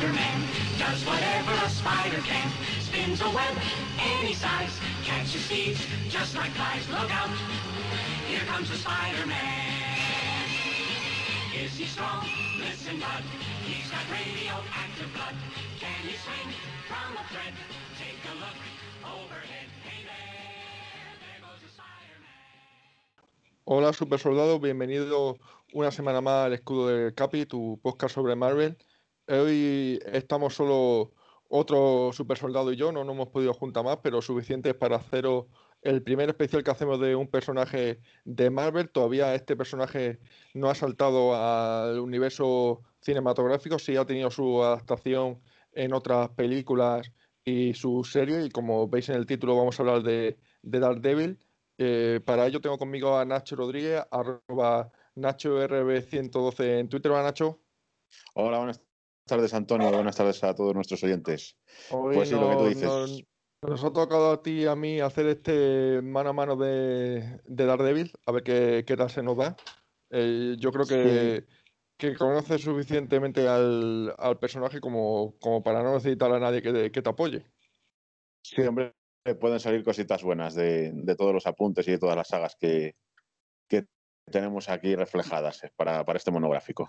Spider-Man does whatever a spider can. Spins a web any size, catches thieves just like flies. Look out, here comes the Spider-Man. Is he strong? Listen, bud. He's got radioactive blood. Can he swing from a thread? Take a look overhead. Hey there, there goes Spider-Man. Hola super soldado, bienvenido una semana más al escudo del Capi, tu podcast sobre Marvel. Hoy estamos solo otro super soldado y yo, no nos hemos podido juntar más, pero suficientes para haceros el primer especial que hacemos de un personaje de Marvel. Todavía este personaje no ha saltado al universo cinematográfico, sí ha tenido su adaptación en otras películas y su serie, y como veis en el título vamos a hablar de, de Daredevil. Eh, para ello tengo conmigo a Nacho Rodríguez, arroba NachoRB112 en Twitter. Hola Nacho. Hola, buenas tardes Antonio, buenas tardes a todos nuestros oyentes. Hoy Pues sí, lo que tú nos- dices. nos- nos ha tocado a ti y a mí hacer este mano a mano de, de Daredevil, a ver qué, qué tal se nos da. Eh, yo creo que, que conoces suficientemente al, al personaje como, como para no necesitar a nadie que, te- que te apoye. Sí, hombre, pueden salir cositas buenas de, de todos los apuntes y de todas las sagas que, que tenemos aquí reflejadas eh, para, para este monográfico.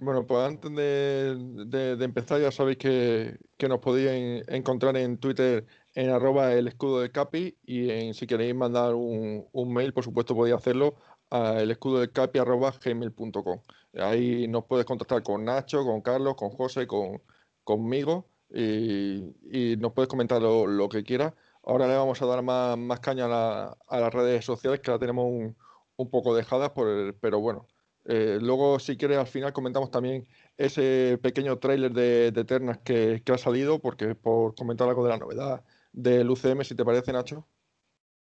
Bueno, pues antes de, de- empezar ya sabéis que, que nos podéis en- encontrar en Twitter en arroba el escudo de Capi y en, si queréis mandar un, un mail, por supuesto podéis hacerlo a el escudo de Capi arroba gmail.com. Ahí nos puedes contactar con Nacho, con Carlos, con José, con, conmigo y, y nos puedes comentar lo, lo que quieras. Ahora le vamos a dar más, más caña a, la- a las redes sociales que la tenemos un, un poco dejadas, por el- pero bueno. Eh, luego, si quieres, al final comentamos también ese pequeño tráiler de, de Eternas que, que ha salido, porque por comentar algo de la novedad del UCM, si te parece, Nacho.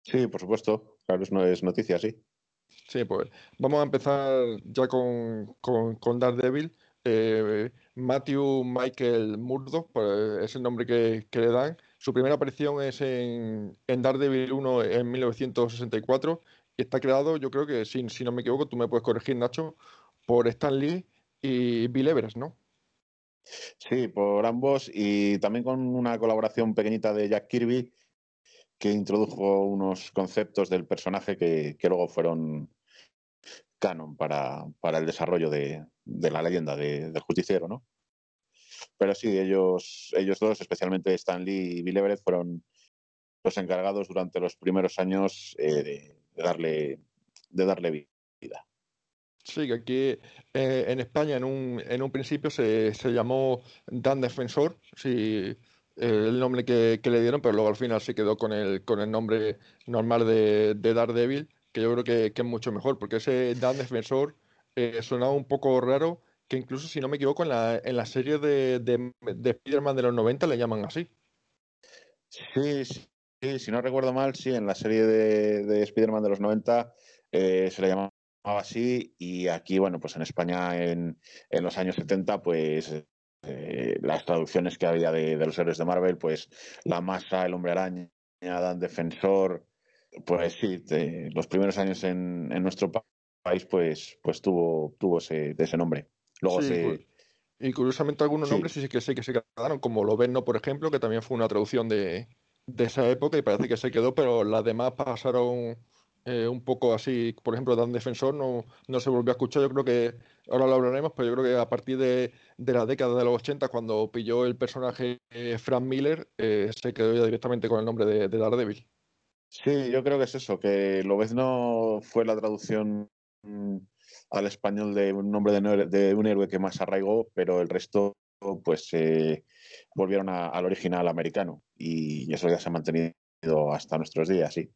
Sí, por supuesto, claro, es, no es noticia, sí. Sí, pues vamos a empezar ya con, con, con Daredevil. Eh, Matthew Michael Murdoch, pues, es el nombre que, que le dan. Su primera aparición es en, en Daredevil 1 en 1964 y está creado, yo creo que, si, si no me equivoco, tú me puedes corregir, Nacho, por Stan Lee y Bill Everest, ¿no? Sí, por ambos y también con una colaboración pequeñita de Jack Kirby que introdujo unos conceptos del personaje que, que luego fueron canon para, para el desarrollo de, de la leyenda de- del justiciero, ¿no? Pero sí, ellos, ellos dos, especialmente Stan Lee y Bill Everett, fueron los encargados durante los primeros años eh, de, de darle, de darle vida. Sí, que aquí eh, en España en un, en un principio se, se llamó Dan Defensor, sí, eh, el nombre que, que le dieron, pero luego al final se quedó con el, con el nombre normal de, de Daredevil, que yo creo que, que es mucho mejor, porque ese Dan Defensor eh, sonaba un poco raro, que incluso si no me equivoco en la, en la serie de, de, de Spider-Man de los 90 le llaman así. Sí, sí, sí, si no recuerdo mal, sí, en la serie de, de Spider-Man de los 90 eh, se le llamaba así y aquí, bueno, pues en España en, en los años 70, pues eh, las traducciones que había de, de los héroes de Marvel, pues La Masa, El Hombre Araña, Dan Defensor, pues sí, de- los primeros años en, en nuestro pa- país, pues, pues tuvo, tuvo ese, ese nombre. Luego Sí, se... pues, Y curiosamente algunos Sí. nombres sí que sé que se quedaron, como Loberno, por ejemplo, que también fue una traducción de, de esa época y parece que se quedó, pero las demás pasaron eh, un poco así. Por ejemplo, Dan Defensor no, no se volvió a escuchar. Yo creo que, ahora lo hablaremos, pero yo creo que a partir de, de la década de los 80, cuando pilló el personaje eh, Frank Miller, eh, se quedó ya directamente con el nombre de, de Daredevil. Sí, yo creo que es eso, que Lobezno fue la traducción mm, al español de un nombre de, no- de un héroe que más arraigó, pero el resto pues eh, volvieron al original americano y eso ya se ha mantenido hasta nuestros días, sí.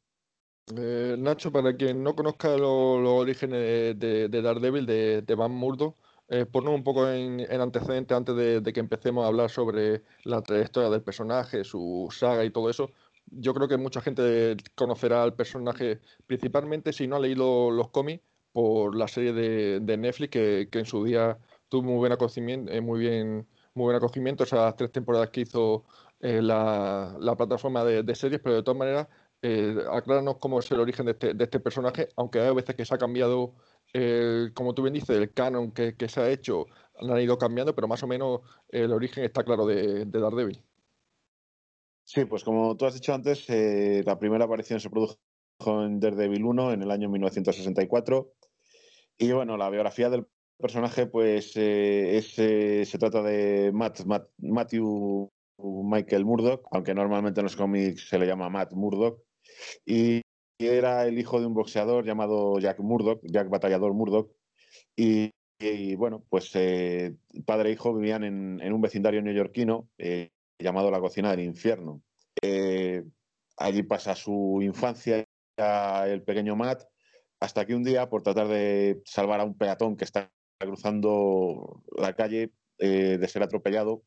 Eh, Nacho, para quien no conozca lo- los orígenes de, de- de Daredevil, de, Van Murdock, eh, ponnos un poco en, en antecedente antes de, que empecemos a hablar sobre la trayectoria del personaje, su saga y todo eso. Yo creo que mucha gente conocerá al personaje, principalmente si no ha leído los cómics, por la serie de, Netflix que en su día tuvo muy buen acogimiento, eh, muy bien, muy buen acogimiento, esas tres temporadas que hizo eh, la, la plataforma de, series, pero de todas maneras, eh, acláranos cómo es el origen de este, de este personaje, aunque hay veces que se ha cambiado como tú bien dices, el canon que, se ha hecho han ido cambiando, pero más o menos el origen está claro de, de Daredevil. Sí, pues como tú has dicho antes, eh, la primera aparición se produjo en Daredevil 1 en el año 1964. Y bueno, la biografía del personaje, pues eh, eh, se trata de Matt, Matthew Michael Murdoch, aunque normalmente en los cómics se le llama Matt Murdoch. Y era el hijo de un boxeador llamado Jack Murdoch, Jack Batallador Murdoch. Y, bueno, pues padre e hijo vivían en, en un vecindario neoyorquino llamado La Cocina del Infierno. Eh, allí pasa su infancia el pequeño Matt, hasta que un día, por tratar de salvar a un peatón que está cruzando la calle eh, de ser atropellado,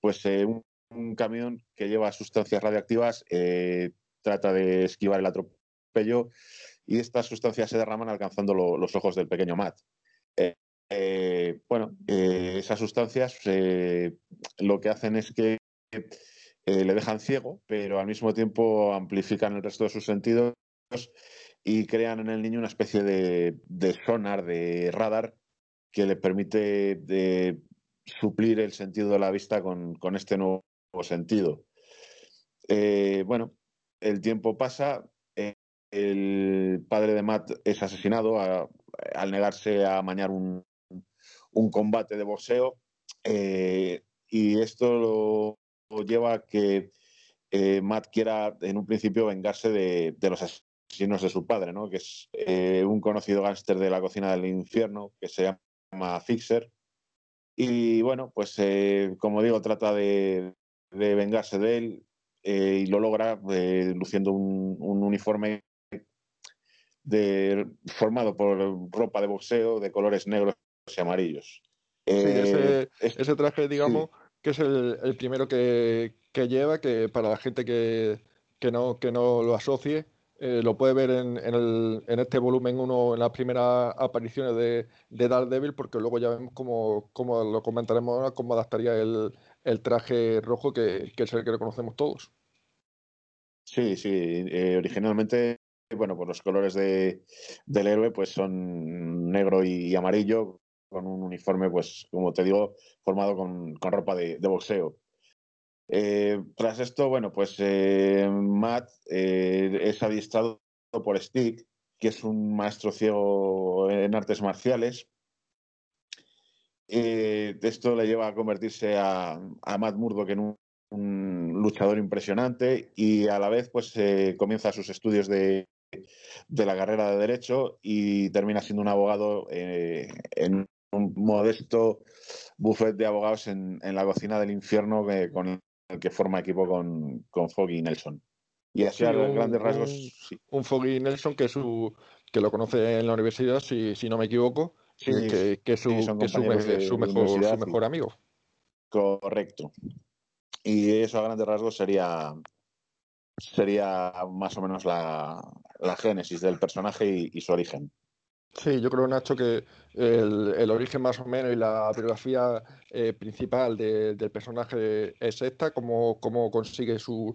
pues eh, un, camión que lleva sustancias radiactivas trata de esquivar el atropello y estas sustancias se derraman alcanzando los ojos del pequeño Matt. bueno, esas sustancias lo que hacen es que eh, le dejan ciego, pero al mismo tiempo amplifican el resto de sus sentidos y crean en el niño una especie de, sonar, de radar, que le permite de suplir el sentido de la vista con, este nuevo sentido. Eh, bueno, el tiempo pasa, eh, el padre de Matt es asesinado al negarse a mañar un, combate de boxeo y esto lo, lleva a que eh, Matt quiera en un principio vengarse de, los asesinos de su padre, ¿no? que es eh, un conocido gángster de la cocina del infierno que se llama Fixer. Y bueno, pues eh, como digo, trata de, vengarse de él y lo logra luciendo un, uniforme de, formado por ropa de boxeo de colores negros y amarillos. ese, ese, traje, digamos, que es el, primero que, lleva, que para la gente que, no, que no lo asocie, eh, lo puede ver en, en, este volumen 1, en las primeras apariciones de, de Daredevil, porque luego ya vemos cómo, lo comentaremos ahora, cómo adaptaría el, traje rojo, que, es el que reconocemos todos. Sí, sí, eh, originalmente, bueno, pues los colores de, del héroe pues son negro y amarillo, con un uniforme, pues, como te digo, formado con, ropa de, boxeo. Eh, tras esto, bueno, pues eh, Matt eh, es adiestrado por Stick, que es un maestro ciego en artes marciales. esto le lleva a convertirse a, Matt Murdock en un, luchador impresionante y a la vez pues comienza sus estudios de, la carrera de Derecho y termina siendo un abogado en un modesto buffet de abogados en, la cocina del infierno con el que forma equipo con, con Foggy y Nelson. Y así a grandes rasgos. Un, Foggy Nelson que su que lo conoce en la universidad, si, si no me equivoco, que, que, su, que su, su, mejor, su mejor amigo. Correcto. Y eso a grandes rasgos sería sería más o menos la, la génesis del personaje y su origen. Sí, yo creo, Nacho, que el, origen más o menos y la biografía eh, principal del personaje es esta, cómo, cómo consigue sus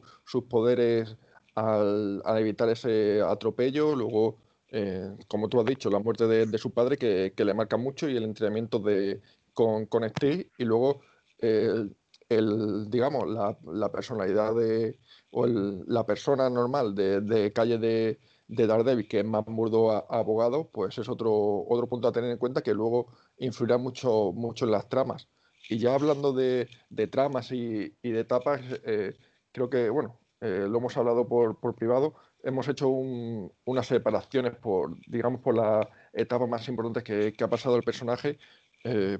poderes al, evitar ese atropello, luego, eh, como tú has dicho, la muerte de, su padre que, le marca mucho y el entrenamiento de, con, con Steve. Y luego el, digamos, la, personalidad de, o la persona normal de, de calle de de Daredevil, que es más burdo abogado, pues es otro, otro punto a tener en cuenta que luego influirá mucho, mucho en las tramas. Y ya hablando de, tramas y, de etapas, eh, creo que, bueno, eh, lo hemos hablado por, privado, hemos hecho unas separaciones por, digamos, por las etapas más importantes que, ha pasado el personaje. Eh,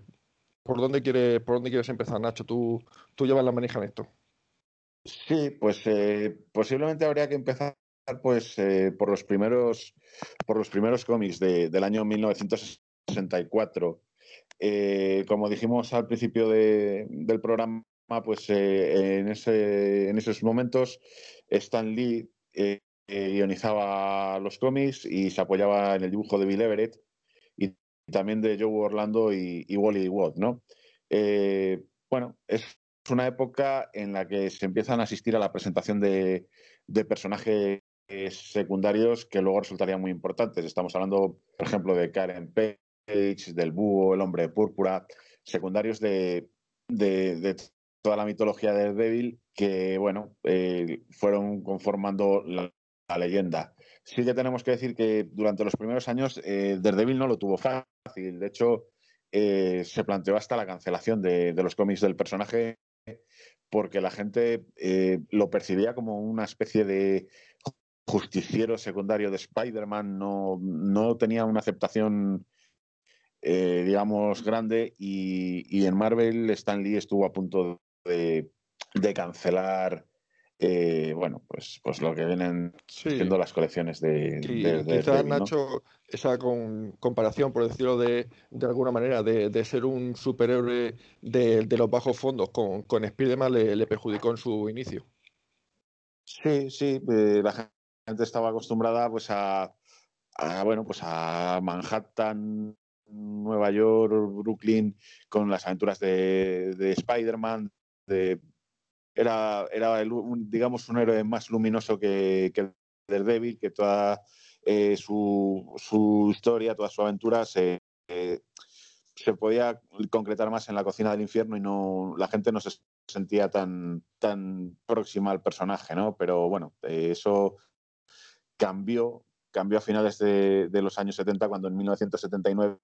¿por, dónde quiere, ¿Por dónde quieres empezar, Nacho? ¿Tú, tú llevas la manija en esto? Sí, pues posiblemente habría que empezar pues eh, por los primeros por los primeros cómics del año 1964. Eh, como dijimos al principio del programa, pues eh, en, ese, en esos momentos Stan Lee ionizaba los cómics y se apoyaba en el dibujo de Bill Everett y también de Joe Orlando y, Wally Watt, ¿no? bueno, es una época en la que se empiezan a asistir a la presentación de, de personajes secundarios que luego resultarían muy importantes. Estamos hablando, por ejemplo, de Karen Page, del Búho, el Hombre de Púrpura, secundarios de, toda la mitología de Devil que, bueno, eh, fueron conformando la, leyenda. Sí que tenemos que decir que durante los primeros años eh, Daredevil no lo tuvo fácil. De hecho, eh, se planteó hasta la cancelación de, los cómics del personaje porque la gente eh, lo percibía como una especie de justiciero secundario de Spider-Man, no, no, tenía una aceptación, eh, digamos, grande y, en Marvel Stan Lee estuvo a punto de, de cancelar eh, bueno, pues, pues lo que vienen siendo las colecciones de. quizás, Nacho, esa comparación, por decirlo de, de alguna manera, de, ser un superhéroe de, los bajos fondos con, con Spider-Man le, perjudicó en su inicio. Sí, sí, eh, la gente estaba acostumbrada pues a, bueno, pues a Manhattan, Nueva York, Brooklyn, con las aventuras de, de Spider-Man, de era, era digamos, un héroe más luminoso que, que Daredevil, que toda eh, su, su, historia, toda su aventura se, se podía concretar más en la cocina del infierno y no la gente no se sentía tan, tan próxima al personaje, ¿no? Pero bueno, eso cambió, cambió a finales de, de los años 70, cuando en 1979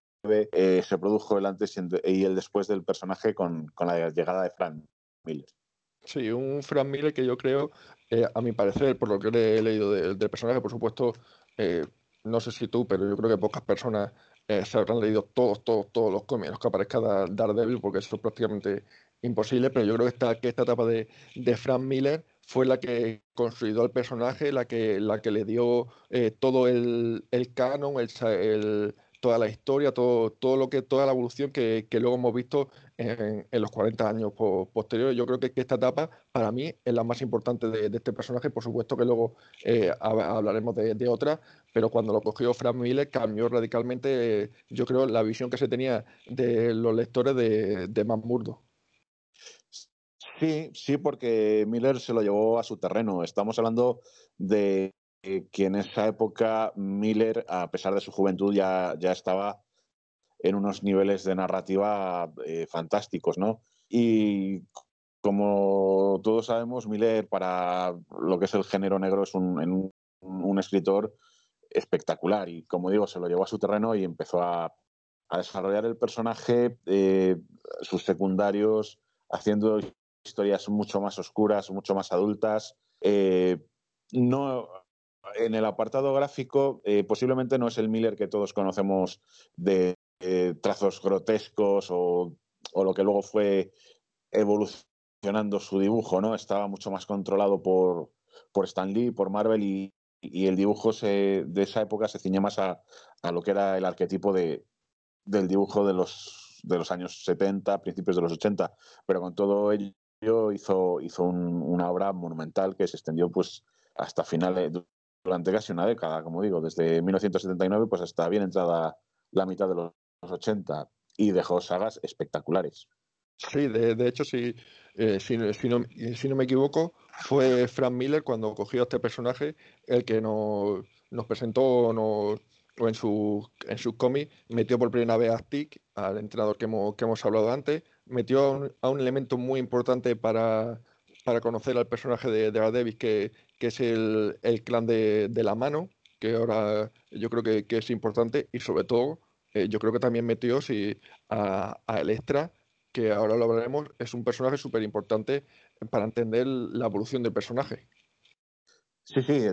eh, se produjo el antes y el después del personaje con, con la llegada de Frank Miller. Sí, un Frank Miller que yo creo, eh, a mi parecer, por lo que he leído del personaje, por supuesto, eh, no sé si tú, pero yo creo que pocas personas eh, se habrán leído todos, todos, todos los cómics que aparezca Daredevil, porque eso es prácticamente imposible, pero yo creo que esta, que esta etapa de, de Frank Miller fue la que construyó al personaje, la que, la que le dio todo el, el canon, el, el toda la historia, todo, todo lo que, toda la evolución que, luego hemos visto en, los 40 años posteriores. Yo creo que, esta etapa, para mí, es la más importante de, este personaje. Por supuesto que luego eh, hablaremos de, otra, pero cuando lo cogió Frank Miller cambió radicalmente, yo creo, la visión que se tenía de los lectores de, de Murdo. Sí, sí, porque Miller se lo llevó a su terreno. Estamos hablando de que en esa época Miller, a pesar de su juventud, ya, ya estaba en unos niveles de narrativa eh, fantásticos, ¿no? Y como todos sabemos, Miller para lo que es el género negro es un, un, escritor espectacular y como digo, se lo llevó a su terreno y empezó a, a desarrollar el personaje, eh, sus secundarios, haciendo historias mucho más oscuras, mucho más adultas. Eh, no, en el apartado gráfico, eh, posiblemente no es el Miller que todos conocemos de eh, trazos grotescos o, lo que luego fue evolucionando su dibujo, ¿no? Estaba mucho más controlado por, por Stan Lee, por Marvel y, el dibujo de esa época se ciñó más a, lo que era el arquetipo de, del dibujo de los, de los años 70, principios de los 80, pero con todo ello hizo, hizo una obra monumental que se extendió pues hasta finales, durante casi una década, como digo, desde 1979 pues hasta bien entrada la mitad de los 80 y dejó sagas espectaculares. Sí, de, hecho, sí, eh, si, no, si, no, me equivoco, fue Frank Miller cuando cogió a este personaje el que nos, nos presentó o en su, en su cómic, metió por primera vez a Stick, al entrenador que hemos, que hemos hablado antes, metió a un, elemento muy importante para, para conocer al personaje de, de que, que es el, clan de, la mano, que ahora yo creo que, es importante, y sobre todo, eh, yo creo que también metió sí, a, a Electra, que ahora lo hablaremos, es un personaje súper importante para entender la evolución del personaje. Sí, sí,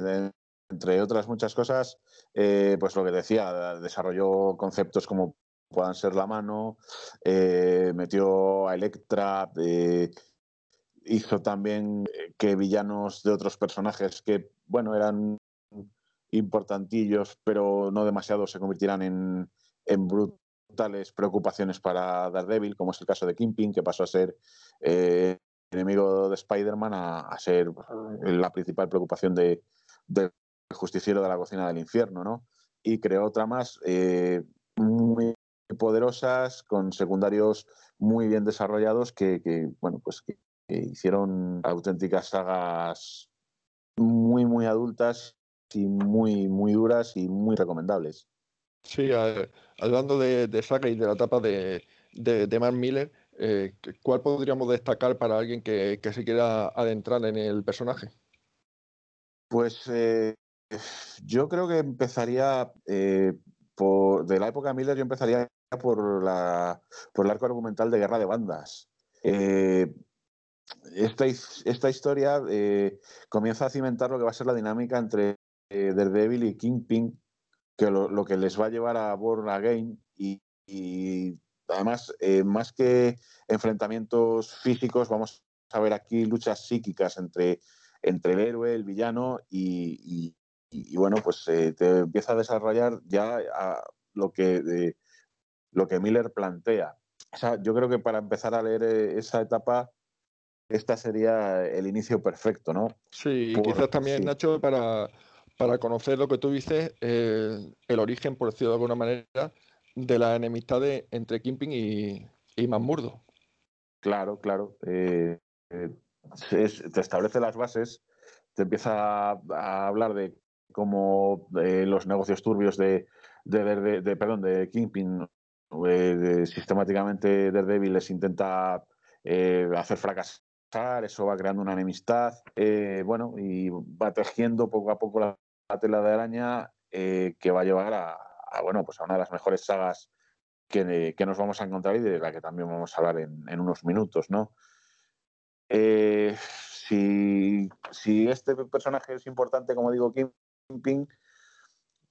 entre otras muchas cosas, eh, pues lo que decía, desarrolló conceptos como puedan ser la mano, eh, metió a Electra, hizo también eh, que villanos de otros personajes que, bueno, eran importantillos, pero no demasiado, se convirtieran en, brutales preocupaciones para Daredevil, como es el caso de Kingpin, que pasó a ser eh, enemigo de Spider-Man a, ser la principal preocupación de, del justiciero de la cocina del infierno, ¿no? Y creó otra más eh, muy poderosas, con secundarios muy bien desarrollados que, que bueno, pues que hicieron auténticas sagas muy, muy adultas y muy, muy duras y muy recomendables. Sí, hablando de, de, saga y de la etapa de, de, Mark Miller, eh, ¿cuál podríamos destacar para alguien que, se quiera adentrar en el personaje? Pues eh, yo creo que empezaría eh, por, de la época Miller, yo empezaría por, la, por el arco argumental de Guerra de Bandas. esta, esta, historia comienza a cimentar lo que va a ser la dinámica entre Daredevil y Kingpin que lo, que les va a llevar a Born Again y, además, eh, más que enfrentamientos físicos, vamos a ver aquí luchas psíquicas entre, entre el héroe, el villano y, bueno, pues eh, te empieza a desarrollar ya lo, que, lo que Miller plantea. yo creo que para empezar a leer eh, esa etapa, esta sería el inicio perfecto, ¿no? Sí, y quizás también, Nacho, para para conocer lo que tú dices, eh, el origen, por decirlo de alguna manera, de la enemistad entre Kimping y, y Mamurdo. Claro, claro. Eh, eh, te establece las bases, te empieza a, hablar de cómo los negocios turbios de, de, de, perdón, de Kingpin sistemáticamente Daredevil les intenta hacer fracasar, eso va creando una enemistad, bueno, y va tejiendo poco a poco la, tela de araña eh, que va a llevar a, bueno, pues a una de las mejores sagas que, nos vamos a encontrar y de la que también vamos a hablar en, unos minutos, ¿no? Eh, si, este personaje es importante, como digo, Kingpin,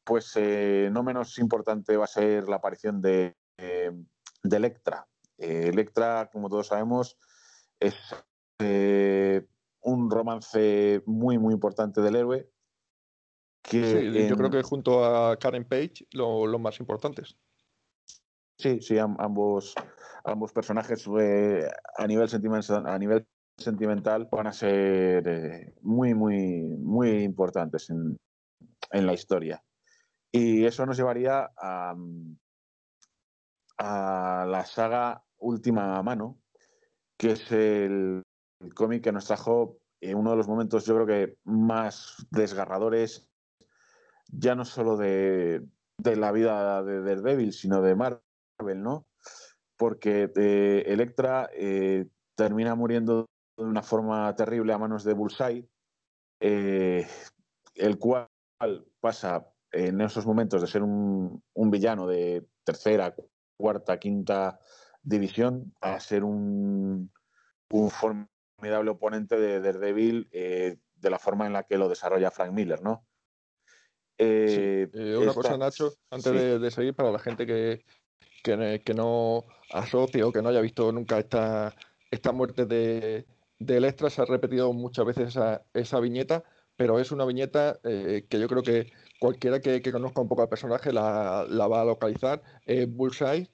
pues eh, no menos importante va a ser la aparición de, de Electra. Electra, como todos sabemos, es un romance muy, muy importante del héroe sí, yo creo que junto a Karen Page los más importantes. Sí, sí, ambos, ambos personajes eh, a, nivel sentimental, a nivel sentimental van a ser eh, muy, muy, muy importantes en, la historia. Y eso nos llevaría a, a la saga Última Mano, que es el, cómic que nos trajo en uno de los momentos, yo creo que más desgarradores ya no solo de, la vida de Daredevil, sino de Marvel, ¿no? Porque eh, Electra eh, termina muriendo de una forma terrible a manos de Bullseye, eh, el cual pasa en esos momentos de ser un, villano de tercera, cuarta, quinta división a ser un, un formidable oponente de Daredevil de la forma en la que lo desarrolla Frank Miller, ¿no? Eh, eh, una cosa, Nacho, antes de, seguir, para la gente que, que, no asocie o que no haya visto nunca esta, esta muerte de, de Electra, se ha repetido muchas veces esa, esa viñeta, pero es una viñeta eh, que yo creo que cualquiera que, conozca un poco al personaje la, va a localizar. Bullseye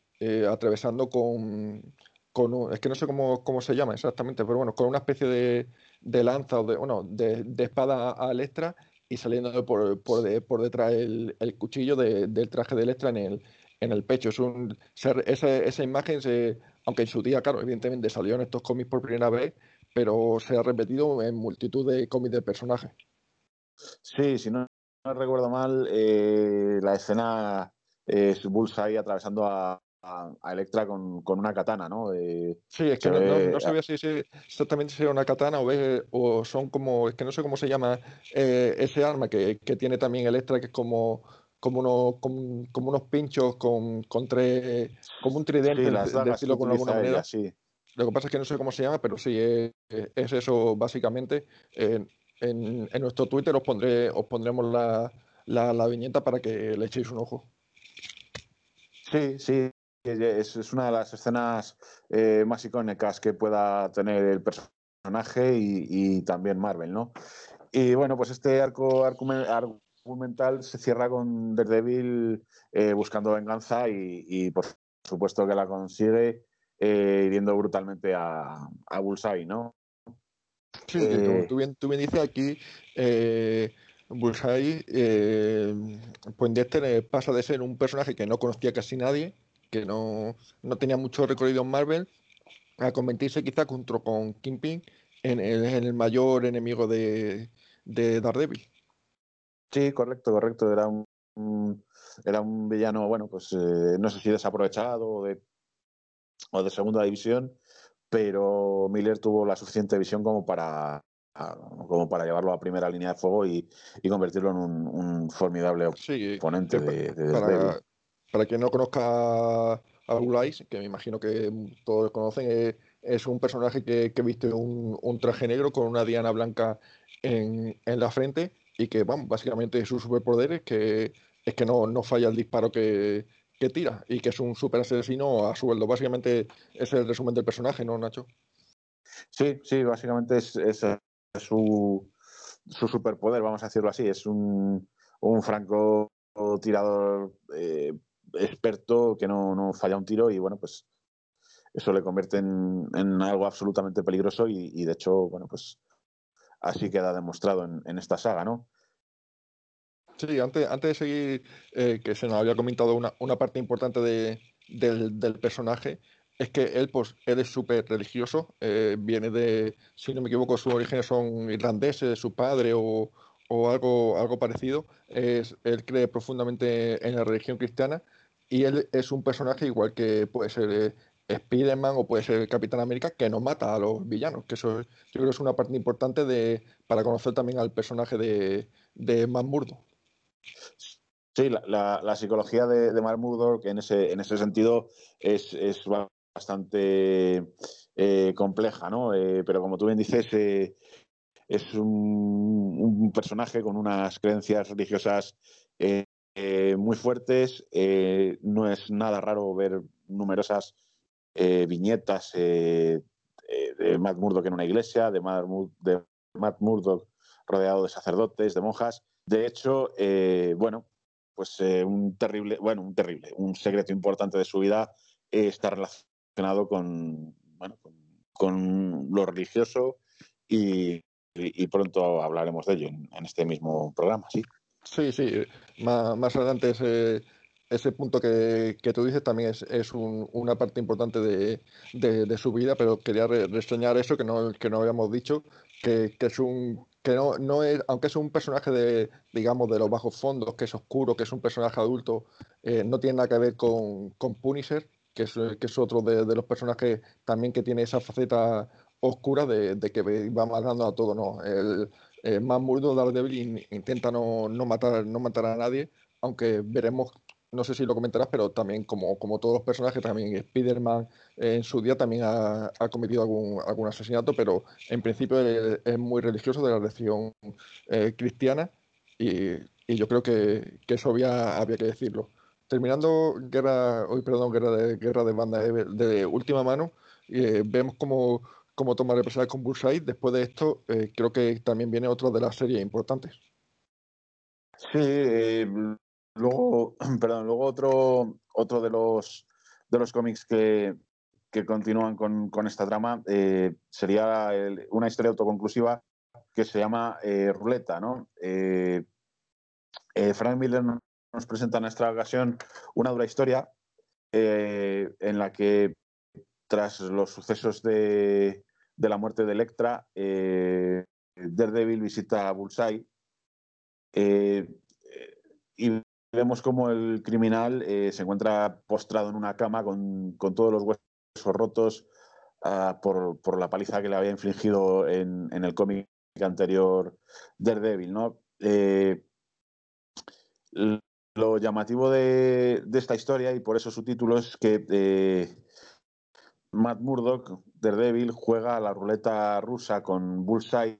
atravesando con, con es que no sé cómo, cómo, se llama exactamente, pero bueno, con una especie de, de lanza o de, bueno, de, de espada a Electra y saliendo por, por, detrás el, el cuchillo del traje de Electra en el, en el pecho. Es un, esa, esa imagen, se, aunque en su día, claro, evidentemente salió en estos cómics por primera vez, pero se ha repetido en multitud de cómics de personajes. Sí, si no, recuerdo mal, eh, la escena es Bullseye atravesando a, a, Electra con, una katana, ¿no? sí, es que no, sabía si, exactamente si era una katana o, o son como, es que no sé cómo se llama eh, ese arma que, tiene también Electra, que es como como unos, como, unos pinchos con, con tres, como un tridente, decirlo con alguna manera. sí. Lo que pasa es que no sé cómo se llama, pero sí, es, eso básicamente. En, nuestro Twitter os, pondré, os pondremos la, la, la viñeta para que le echéis un ojo. Sí, sí, es, una de las escenas eh, más icónicas que pueda tener el personaje y, también Marvel, ¿no? Y bueno, pues este arco argumental se cierra con Daredevil eh, buscando venganza y, por supuesto que la consigue eh, hiriendo brutalmente a, a Bullseye, ¿no? Sí, como tú bien, tú bien dices aquí, Bullseye, pues Dexter pasa de ser un personaje que no conocía casi nadie que no, no tenía mucho recorrido en Marvel, a convertirse quizá junto con Kingpin en el, en el mayor enemigo de, de Daredevil. Sí, correcto, correcto. Era un, era un villano, bueno, pues eh, no sé si desaprovechado o de, o de segunda división, pero Miller tuvo la suficiente visión como para como para llevarlo a primera línea de fuego y, convertirlo en un, formidable oponente de, para, para, quien no conozca a Bulais, que me imagino que todos conocen, es, un personaje que, viste un, traje negro con una diana blanca en, la frente y que, vamos, básicamente su superpoder es que, es que no, no falla el disparo que, que tira y que es un super asesino a sueldo. Básicamente es el resumen del personaje, ¿no, Nacho? Sí, sí, básicamente es, su, su, superpoder, vamos a decirlo así. Es un, un franco tirador eh, experto que no, no, falla un tiro y bueno, pues eso le convierte en, en algo absolutamente peligroso y, de hecho, bueno, pues así queda demostrado en, en esta saga, ¿no? Sí, antes, antes de seguir, eh, que se nos había comentado una, una parte importante de, del, del, personaje, es que él, pues, él es súper religioso, eh, viene de, si no me equivoco, sus orígenes son irlandeses, su padre o, o algo, algo parecido. Es, él cree profundamente en la religión cristiana y él es un personaje igual que puede ser eh, Spider-Man o puede ser Capitán América que no mata a los villanos, que eso yo creo que es una parte importante de, para conocer también al personaje de, de Matt Sí, la, la, psicología de, de Mark Murdock en ese, en ese sentido es, es bastante eh, compleja, ¿no? Eh, pero como tú bien dices, eh, es un, personaje con unas creencias religiosas muy fuertes. no es nada raro ver numerosas viñetas de Matt Murdock en una iglesia, de Matt, de rodeado de sacerdotes, de monjas. De hecho, eh, bueno, pues eh, un terrible, bueno, un terrible, un secreto importante de su vida eh, está relacionado con, bueno, con, lo religioso y, pronto hablaremos de ello en, este mismo programa, sí. Sí, sí, más, adelante ese, punto que, tú dices también es, un, una parte importante de, su vida, pero quería reseñar eso que no, que no habíamos dicho, que es un que no, no es, aunque es un personaje de, digamos, de los bajos fondos, que es oscuro, que es un personaje adulto, eh, no tiene nada que ver con, con Punisher, que es, que es otro de, de, los personajes también que tiene esa faceta oscura de, de que va matando a todo, ¿no? El, el más murdo Daredevil intenta no, no, matar, no matar a nadie, aunque veremos no sé si lo comentarás, pero también como, como todos los personajes, también Spider-Man eh, en su día también ha, cometido algún, algún, asesinato, pero en principio es, muy religioso de la religión eh, cristiana y, y, yo creo que, que eso había, había, que decirlo. Terminando guerra, hoy perdón, guerra de guerra de banda de, última mano, eh, vemos cómo, cómo toma represalias con Bullseye. Después de esto, eh, creo que también viene otro de las series importantes. Sí, Luego, perdón, luego otro, otro de los de los cómics que, que continúan con, con, esta trama eh, sería una historia autoconclusiva que se llama eh, Ruleta, ¿no? Eh, Frank Miller nos presenta en esta ocasión una dura historia en la que tras los sucesos de, de la muerte de Electra, Daredevil visita a Bullseye y vemos como el criminal eh, se encuentra postrado en una cama con, con todos los huesos rotos uh, por, por, la paliza que le había infligido en, en el cómic anterior Daredevil, ¿no? Eh, lo llamativo de, de, esta historia, y por eso su título, es que eh, Matt Murdock, Daredevil, juega a la ruleta rusa con Bullseye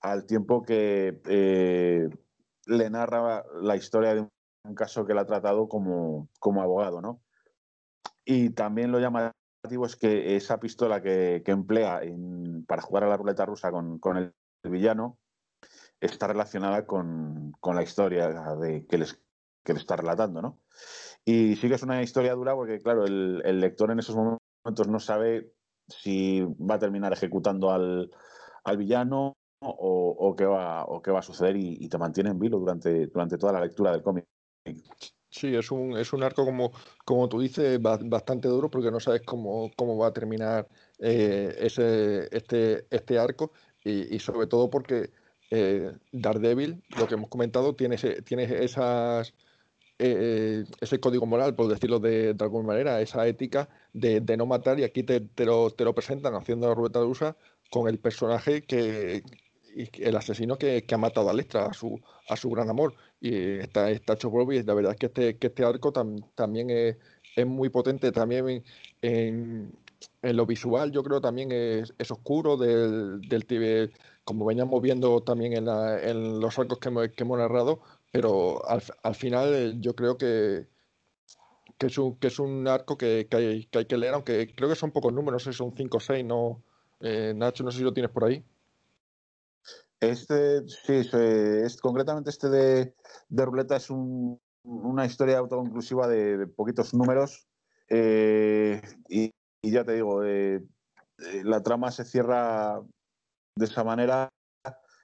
al tiempo que eh, le narra la historia de un caso que él ha tratado como, como abogado, ¿no? Y también lo llamativo es que esa pistola que, que emplea en, para jugar a la ruleta rusa con, con el, villano está relacionada con, con la historia de, que, les, que le está relatando, ¿no? Y sí que es una historia dura porque, claro, el, el lector en esos momentos no sabe si va a terminar ejecutando al, al villano o, o, qué va, o qué va a suceder y, y, te mantiene en vilo durante, durante toda la lectura del cómic. Sí, es un, es un arco como, como tú dices, bastante duro porque no sabes cómo, cómo va a terminar eh, ese, este, este arco y, sobre todo porque eh, Daredevil, lo que hemos comentado, tiene, tiene esas, eh, ese código moral, por decirlo de, alguna manera, esa ética de, no matar, y aquí te, te, lo, te lo presentan haciendo la ruleta rusa con el personaje que, el asesino que, ha matado a Lestra, a su, a su gran amor. Y está, está hecho y la verdad es que este, que este arco también es, es, muy potente, también en, en, lo visual yo creo también es, es oscuro del, del como veníamos viendo también en, en los arcos que hemos, que hemos narrado, pero al, al, final yo creo que, que, es un, que es un arco que, que, hay, que que leer, aunque creo que son pocos números, no sé son 5 o 6, no, eh, Nacho, no sé si lo tienes por ahí. Este, sí, es, concretamente este de, de Ruleta es una historia autoconclusiva de, poquitos números. Eh, y, ya te digo, eh, eh, la trama se cierra de esa manera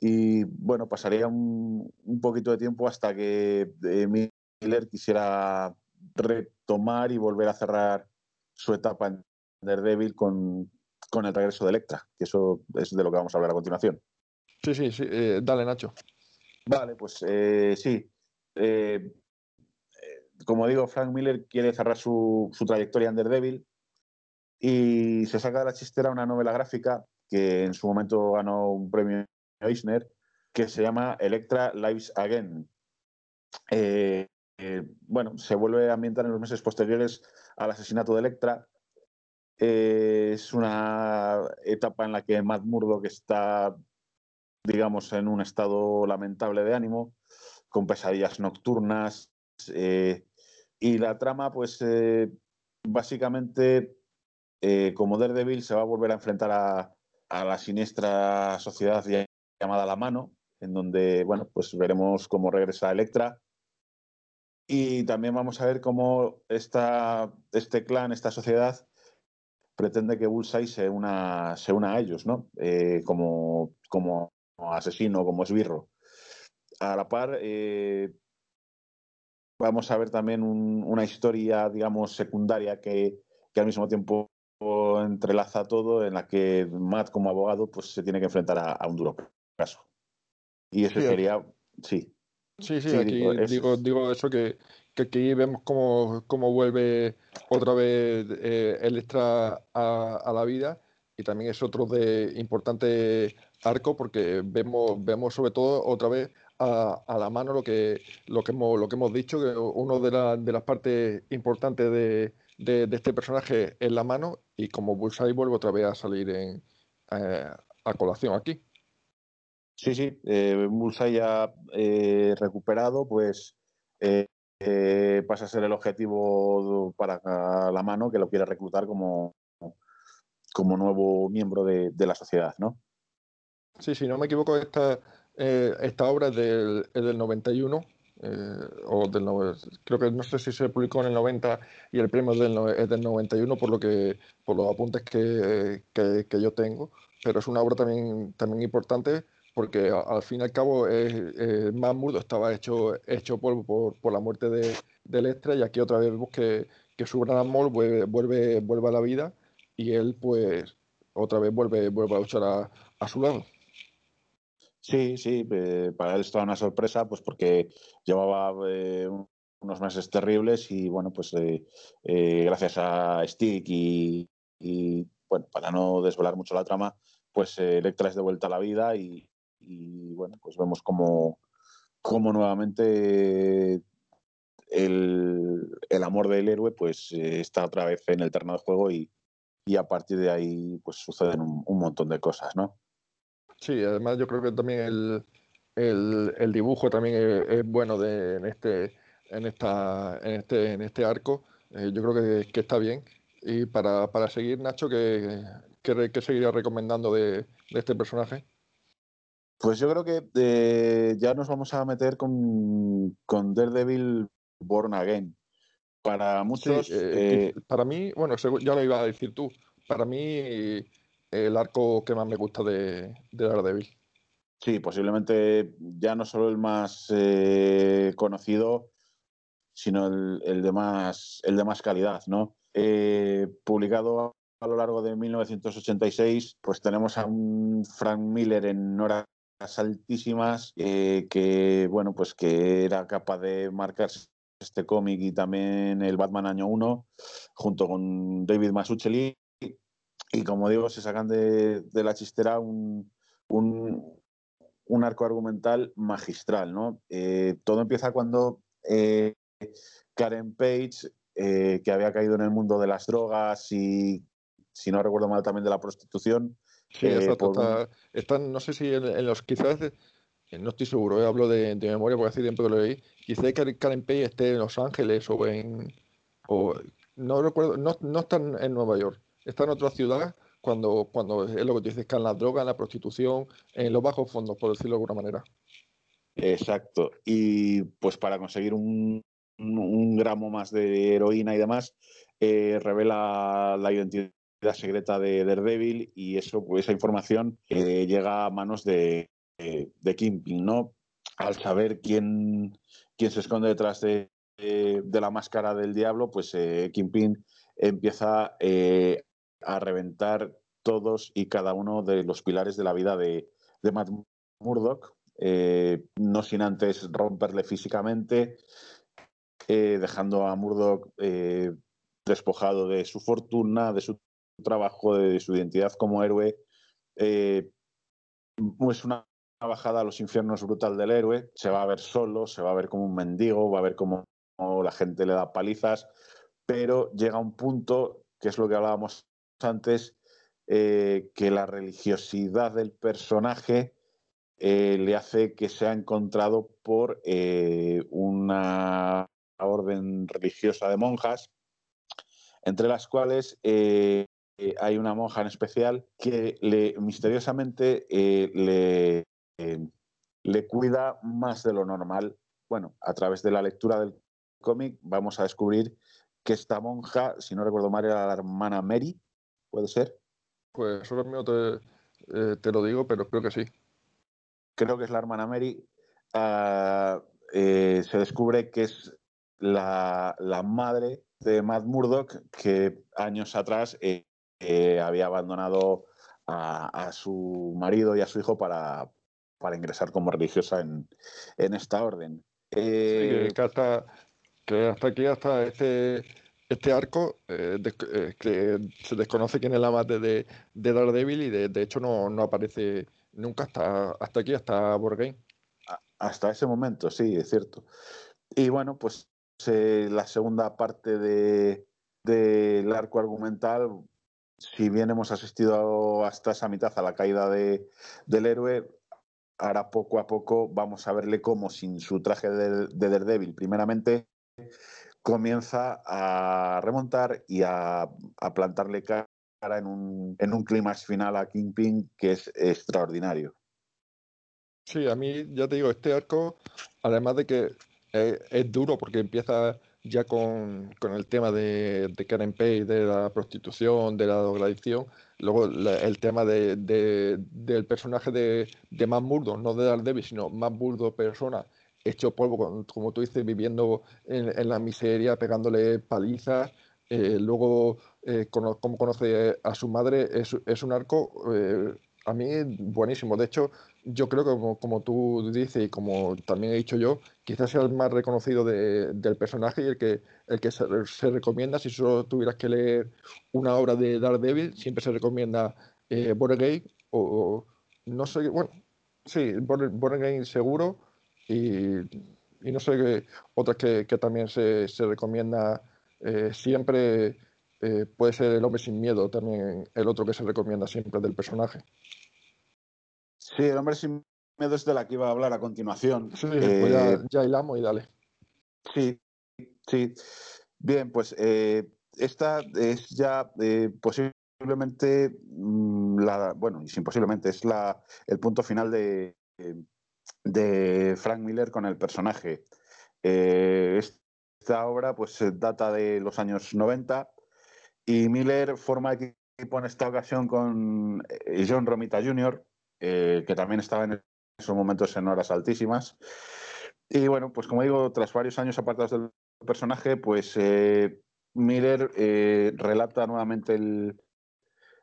y bueno, pasaría un, poquito de tiempo hasta que Miller quisiera retomar y volver a cerrar su etapa en Daredevil con, con el regreso de Electra, que eso es de lo que vamos a hablar a continuación. Sí, sí, sí. Eh, dale, Nacho. Vale, pues eh, sí. Eh, como digo, Frank Miller quiere cerrar su, trayectoria en Daredevil y se saca de la chistera una novela gráfica que en su momento ganó un premio Eisner que se llama Electra Lives Again. bueno, se vuelve a ambientar en los meses posteriores al asesinato de Electra. es una etapa en la que Matt Murdock está digamos, en un estado lamentable de ánimo, con pesadillas nocturnas. Eh, y la trama, pues, eh, básicamente, eh, como Daredevil, se va a volver a enfrentar a, la siniestra sociedad llamada La Mano, en donde, bueno, pues veremos cómo regresa Electra. Y también vamos a ver cómo esta, este clan, esta sociedad, pretende que Bullseye se una, se una a ellos, ¿no? como, como asesino, como esbirro. A la par, eh, vamos a ver también una historia, digamos, secundaria que, al mismo tiempo entrelaza todo, en la que Matt, como abogado, pues se tiene que enfrentar a, un duro caso. Y eso sería, sí. Sí, sí, aquí digo, digo, eso que, que, aquí vemos cómo, cómo vuelve otra vez eh, el extra a, la vida y también es otro de importante arco porque vemos, vemos sobre todo otra vez a, la mano lo que, lo, que hemos, dicho, que una de, de las partes importantes de, este personaje es la mano y como Bullseye vuelve otra vez a salir en, eh, a colación aquí. Sí, sí, eh, Bullseye ya eh, recuperado, pues eh, pasa a ser el objetivo para la mano que lo quiere reclutar como, como nuevo miembro de, de la sociedad, ¿no? Sí, si no me equivoco, esta, eh, esta obra es del, del 91. Eh, o del creo que no sé si se publicó en el 90 y el premio es del, es del 91 por lo que por los apuntes que, que, yo tengo pero es una obra también también importante porque al fin y al cabo es, estaba hecho hecho polvo por, por la muerte de, de y aquí otra vez vemos que, que su gran amor vuelve, vuelve, vuelve a la vida y él pues otra vez vuelve, vuelve a luchar a su lado. Sí, sí, eh, para él estaba una sorpresa, pues porque llevaba eh, unos meses terribles y bueno, pues eh, gracias a Stick y, bueno, para no desvelar mucho la trama, pues Electra es de vuelta a la vida y, bueno, pues vemos como, como nuevamente el, el, amor del héroe pues está otra vez en el terreno de juego y, y a partir de ahí pues suceden un montón de cosas, ¿no? Sí, además yo creo que también el, el, el dibujo también es, bueno de, en este en esta en este en este arco. Eh, yo creo que, que, está bien. Y para, para seguir, Nacho, ¿qué, qué, seguiría recomendando de, de, este personaje? Pues yo creo que eh, ya nos vamos a meter con, con Daredevil Born Again. Para muchos. Eh, para mí, bueno, ya lo iba a decir tú. Para mí el arco que más me gusta de, de Daredevil. Sí, posiblemente ya no solo el más eh, conocido, sino el, de más, el de más calidad, ¿no? Eh, publicado a lo largo de 1986, pues tenemos a un Frank Miller en hora altísimas, eh, que bueno, pues que era capaz de marcar este cómic y también el Batman año 1, junto con David Masuchelli. Y como digo, se sacan de, la chistera un, un, arco argumental magistral, ¿no? Eh, todo empieza cuando eh, Karen Page, que había caído en el mundo de las drogas y, si no recuerdo mal, también de la prostitución, Sí, exacto. Está, no sé si en, los quizás, no estoy seguro, eh, hablo de, memoria porque hace tiempo que lo leí. Quizás Karen Page esté en Los Ángeles o en. O, no recuerdo, no, no está en Nueva York, está en otra ciudad cuando, cuando es lo que tú dices, que en la droga, en la prostitución, en los bajos fondos, por decirlo de alguna manera. Exacto. Y pues para conseguir un, gramo más de heroína y demás, eh, revela la identidad secreta de Daredevil y eso, pues esa información eh, llega a manos de, de, Kingpin, ¿no? Al saber quién, quién se esconde detrás de, de la máscara del diablo, pues eh, Kingpin empieza eh, a reventar todos y cada uno de los pilares de la vida de, de Matt Murdock, no sin antes romperle físicamente, dejando a Murdock despojado de su fortuna, de su trabajo, de su identidad como héroe, eh, es una bajada a los infiernos brutal del héroe, se va a ver solo, se va a ver como un mendigo, va a ver como la gente le da palizas, pero llega un punto, que es lo que hablábamos antes, eh, que la religiosidad del personaje eh, le hace que sea encontrado por una orden religiosa de monjas, entre las cuales eh, hay una monja en especial que le, misteriosamente eh, eh, le cuida más de lo normal. Bueno, a través de la lectura del cómic vamos a descubrir que esta monja, si no recuerdo mal, era la hermana Mary, ¿puede ser? Pues ahora mismo te, te lo digo, pero creo que sí. Creo que es la hermana Mary. Ah, se descubre que es la, la, madre de Matt Murdock, que años atrás había abandonado a, su marido y a su hijo para, para ingresar como religiosa en, en esta orden. Eh, que, hasta, que hasta aquí, hasta este, este arco, eh, eh, que se desconoce quién es la madre de, de Daredevil y de, de hecho no, no, aparece nunca hasta, hasta aquí, hasta Borgain. Hasta ese momento, sí, es cierto. Y bueno, pues la segunda parte de, del arco argumental si bien hemos asistido hasta esa mitad a la caída de, del héroe, ahora poco a poco vamos a verle cómo sin su traje de, de Daredevil, primeramente, comienza a remontar y a, plantarle cara en un, en un clímax final a Kingpin que es extraordinario. Sí, a mí ya te digo, este arco, además de que es duro porque empieza ya con, con el tema de, de, Karen Page, de la prostitución, de la drogadicción, luego el tema de, del personaje de, de Matt Murdo, no de Daredevil, sino Matt Murdo persona, hecho polvo, como tú dices, viviendo en, la miseria, pegándole palizas, eh, luego eh, como conoce a su madre, es, es un arco eh, a mí buenísimo. De hecho, yo creo que como, tú dices y como también he dicho yo, quizás sea el más reconocido del personaje y el que, el que se, recomienda, si solo tuvieras que leer una obra de Daredevil, siempre se recomienda eh, o, no sé, bueno, sí, Born, seguro y, y, no sé otras que, también se, se recomienda eh, siempre. Eh, puede ser el hombre sin miedo también el otro que se recomienda siempre del personaje. Sí, el hombre sin miedo es de la que iba a hablar a continuación. Sí, pues ya, eh, ya, hilamos y dale. Sí, sí. Bien, pues eh, esta es ya eh, posiblemente mm, la, bueno, sin posiblemente, es la, el punto final de, de Frank Miller con el personaje. esta obra pues data de los años 90 y Miller forma equipo en esta ocasión con John Romita Jr., eh, que también estaba en esos momentos en horas altísimas. Y bueno, pues como digo, tras varios años apartados del personaje, pues eh, Miller eh, relata nuevamente el,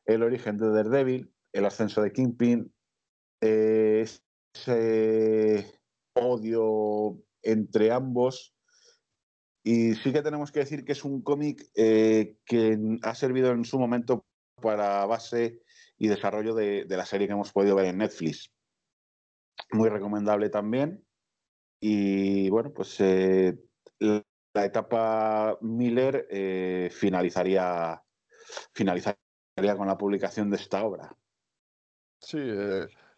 el, origen de Daredevil, el ascenso de Kingpin. Ese odio entre ambos. Y sí que tenemos que decir que es un cómic eh, que ha servido en su momento para base y desarrollo de, la serie que hemos podido ver en Netflix. Muy recomendable también. Y bueno, pues eh, la etapa Miller eh, finalizaría, finalizaría con la publicación de esta obra. Sí,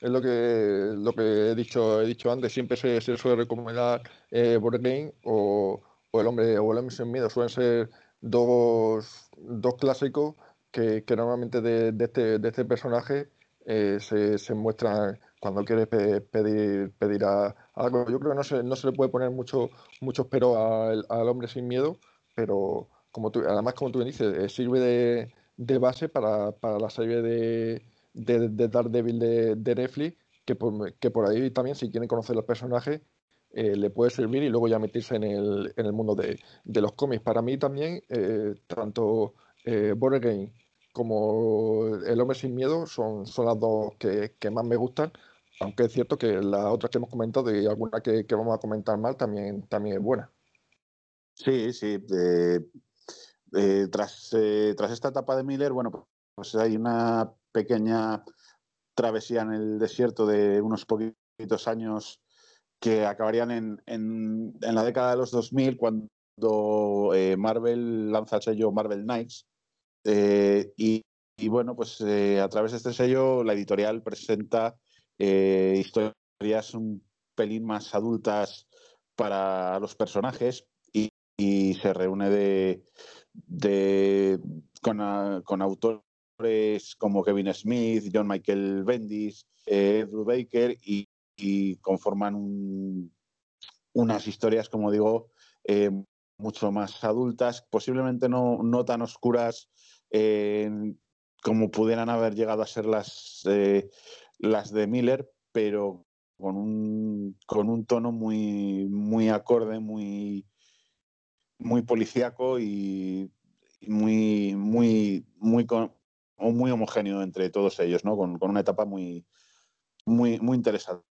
es lo que lo que he dicho he dicho antes. Siempre se, suele recomendar eh, Game o, El hombre o El hombre sin miedo. Suelen ser dos, dos clásicos que, normalmente de, este, de este personaje eh, se, se muestran cuando quieres pedir, pedir algo. Yo creo que no se, no se le puede poner mucho, mucho pero al, hombre sin miedo, pero como tú, además, como tú dices, eh, sirve de, de base para, para, la serie de, de, de Daredevil de, de Netflix, que por, que por ahí también, si quieren conocer los personajes, eh, le puede servir y luego ya meterse en el, en el mundo de, de los cómics. Para mí también, eh, tanto eh, Game como El hombre sin miedo son, son las dos que, que más me gustan aunque es cierto que las otras que hemos comentado y alguna que, vamos a comentar mal también, también es buena. Sí, sí. Eh, tras, tras esta etapa de Miller, bueno, pues hay una pequeña travesía en el desierto de unos poquitos años que acabarían en, en, la década de los 2000 cuando eh, Marvel lanza el sello Marvel Knights y, y, bueno, pues a través de este sello la editorial presenta eh, historias un pelín más adultas para los personajes y, se reúne de, de con, autores como Kevin Smith, John Michael Bendis, eh, Drew Baker y, conforman unas historias, como digo, eh, mucho más adultas, posiblemente no, tan oscuras como pudieran haber llegado a ser las, las de Miller, pero con un, con tono muy, acorde, muy, muy policíaco y muy, muy, muy, muy homogéneo entre todos ellos, ¿no? Con, una etapa muy, muy, muy interesante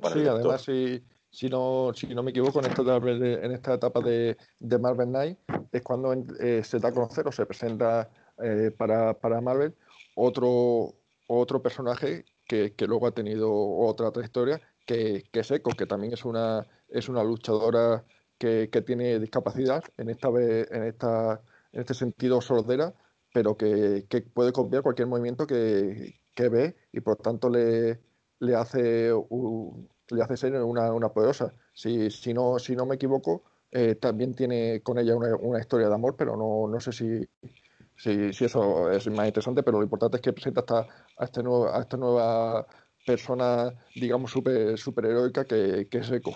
para sí, además, si, si, no, si no me equivoco, en esta etapa de, en esta etapa de, de Marvel Knight es cuando eh, se da a conocer o se presenta eh, para, para Marvel otro, otro personaje que, luego ha tenido otra trayectoria, que, que es Echo, que también es una, es una luchadora que, tiene discapacidad, en esta, en esta en este sentido sordera, pero que, puede copiar cualquier movimiento que, ve y por tanto le, hace, le hace ser una, poderosa. Si, si, no, si no me equivoco, eh, también tiene con ella una, historia de amor, pero no, no sé si, sí, eso es más interesante, pero lo importante es que presenta esta, a, este esta nueva persona, digamos, super, superheroica que, que es Echo.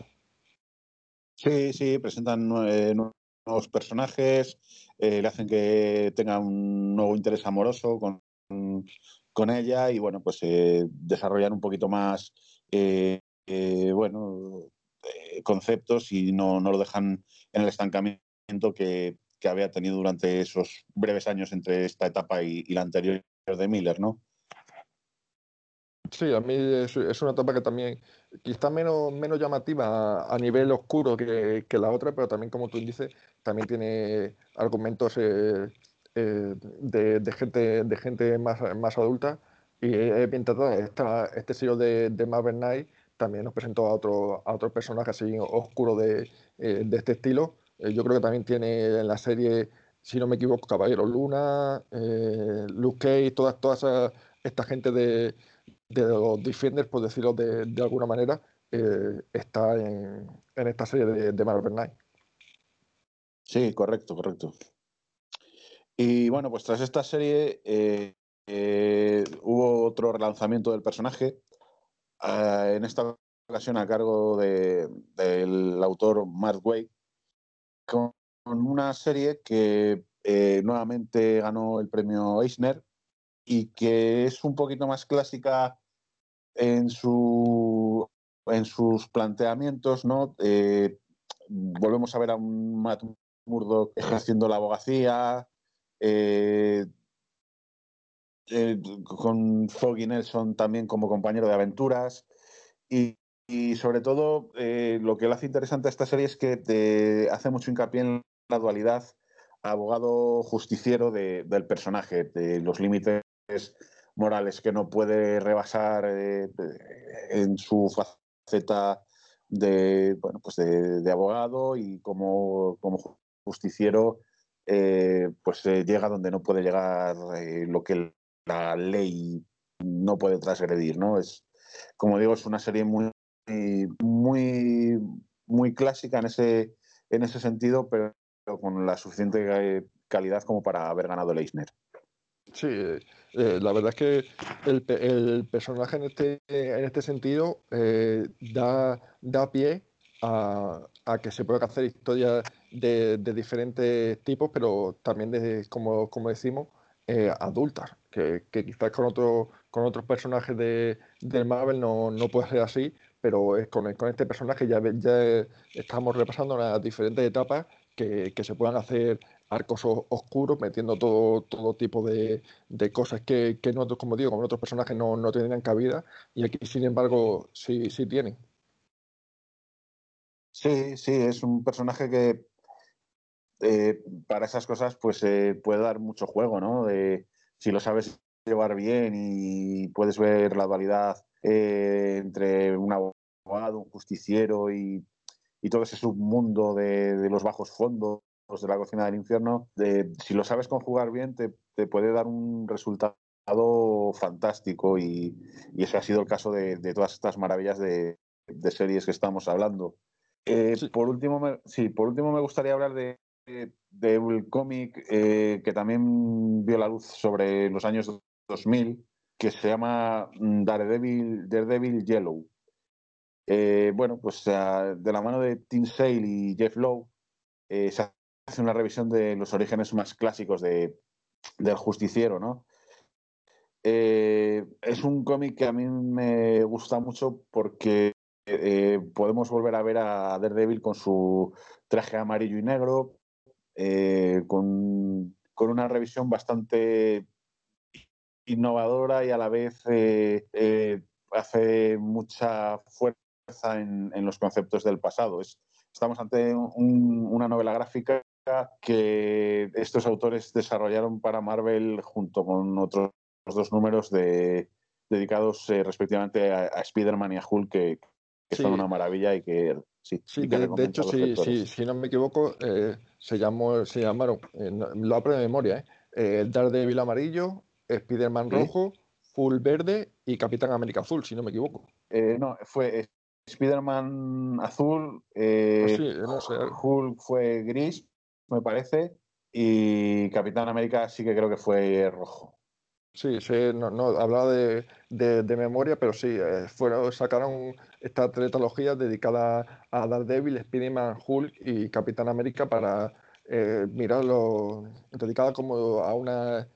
Sí, sí, presentan eh, nuevos personajes, eh, le hacen que tenga un nuevo interés amoroso con, con ella y, bueno, pues eh, desarrollan un poquito más, bueno, conceptos y no, no lo dejan en el estancamiento que, que había tenido durante esos breves años entre esta etapa y, la anterior de Miller, ¿no? Sí, a mí es, una etapa que también, quizá menos, menos llamativa a, nivel oscuro que, la otra, pero también, como tú dices, también tiene argumentos eh, eh, de, gente, de gente más, más adulta. Y es bien tratado. este sello de, de Marvel Knight también nos presentó a otro, a otro personaje así oscuro de, eh, de este estilo, eh, yo creo que también tiene en la serie, si no me equivoco, Caballero Luna, eh, Luke Cage, toda, toda esta gente de, los Defenders, por decirlo de, alguna manera, eh, está en, esta serie de, Marvel Knight. Sí, correcto, correcto. Y bueno, pues tras esta serie hubo otro relanzamiento del personaje, en esta ocasión a cargo del autor Mark Waid, con una serie que eh, nuevamente ganó el premio Eisner y que es un poquito más clásica en, su, en sus planteamientos, ¿no? Eh, volvemos a ver a un Matt Murdock ejerciendo la abogacía, eh, con Foggy Nelson también como compañero de aventuras y, sobre todo eh, lo que le hace interesante a esta serie es que te hace mucho hincapié en la dualidad abogado justiciero del personaje, de los límites morales que no puede rebasar eh, en su faceta de, bueno, pues de, abogado y como, como justiciero eh, pues eh, llega donde no puede llegar lo que la ley no puede transgredir, ¿no? Es, como digo, es una serie muy, muy, muy clásica en ese, en ese sentido, pero con la suficiente calidad como para haber ganado el. Sí, eh, la verdad es que el, personaje en este, en este sentido eh, da, da pie a, que se pueda hacer historias de, diferentes tipos, pero también, de, como, como decimos, eh, adultas, que, quizás con, otro, con otros personajes de, del Marvel no, no puede ser así, pero es con, con este personaje ya, ya estamos repasando las diferentes etapas que, que se puedan hacer arcos oscuros, metiendo todo, todo tipo de, cosas que, que nosotros, como digo, como otros personajes no, no tenían cabida, y aquí, sin embargo, sí, sí tienen. Sí, sí, es un personaje que eh, para esas cosas pues eh, puede dar mucho juego, ¿no? De, si lo sabes llevar bien y puedes ver la dualidad eh, entre un abogado, un justiciero y, y todo ese submundo de, de los bajos fondos de la cocina del infierno, si lo sabes conjugar bien, te, puede dar un resultado fantástico y, ese ha sido el caso de, todas estas maravillas de, series que estamos hablando. Eh, por, último, me, sí, por último, me gustaría hablar de, de un cómic eh, que también vio la luz sobre los años 2000, que se llama mm, Daredevil, Daredevil Yellow. Eh, bueno, pues de la mano de Tim Sale y Jeff Lowe, se hace una revisión de los orígenes más clásicos de, del justiciero, ¿no? Eh, es un cómic que a mí me gusta mucho porque eh, podemos volver a ver a Daredevil con su traje amarillo y negro, eh, con, una revisión bastante innovadora y a la vez hace mucha fuerza en, los conceptos del pasado. estamos ante una novela gráfica que estos autores desarrollaron para Marvel junto con otros dos números de, dedicados eh, respectivamente a, Spider-Man y a Hulk, que, son una maravilla y que sí. de, hecho, si no me equivoco, eh, se, llamó, se llamaron, eh, lo hablo de memoria, eh, Daredevil amarillo, Spider-Man rojo, Full verde y Capitán América azul, si no me equivoco. no, fue Spider-Man azul, ah, Hulk fue gris, me parece, y Capitán América sí que creo que fue rojo. Sí, sí, no, no hablaba de, de, memoria, pero sí, eh, fueron, sacaron esta trilogía dedicada a Daredevil, Spider-Man, Hulk y Capitán América para eh, mirarlo, dedicada como a una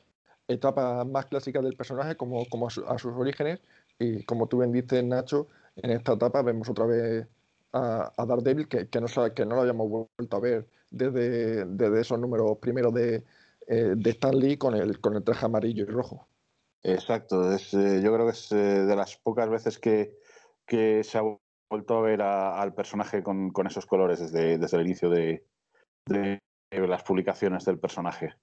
etapa más clásica del personaje, como, como a, sus orígenes, y como tú bien dices, Nacho, en esta etapa vemos otra vez a, a Daredevil que, que, no, que no lo habíamos vuelto a ver desde, esos números primeros de, eh, de Stan Lee con el, con el traje amarillo y rojo. Exacto, es, eh, yo creo que es eh, de las pocas veces que, que se ha vuelto a ver al personaje con, con, esos colores desde, desde el inicio de, de, las publicaciones del personaje.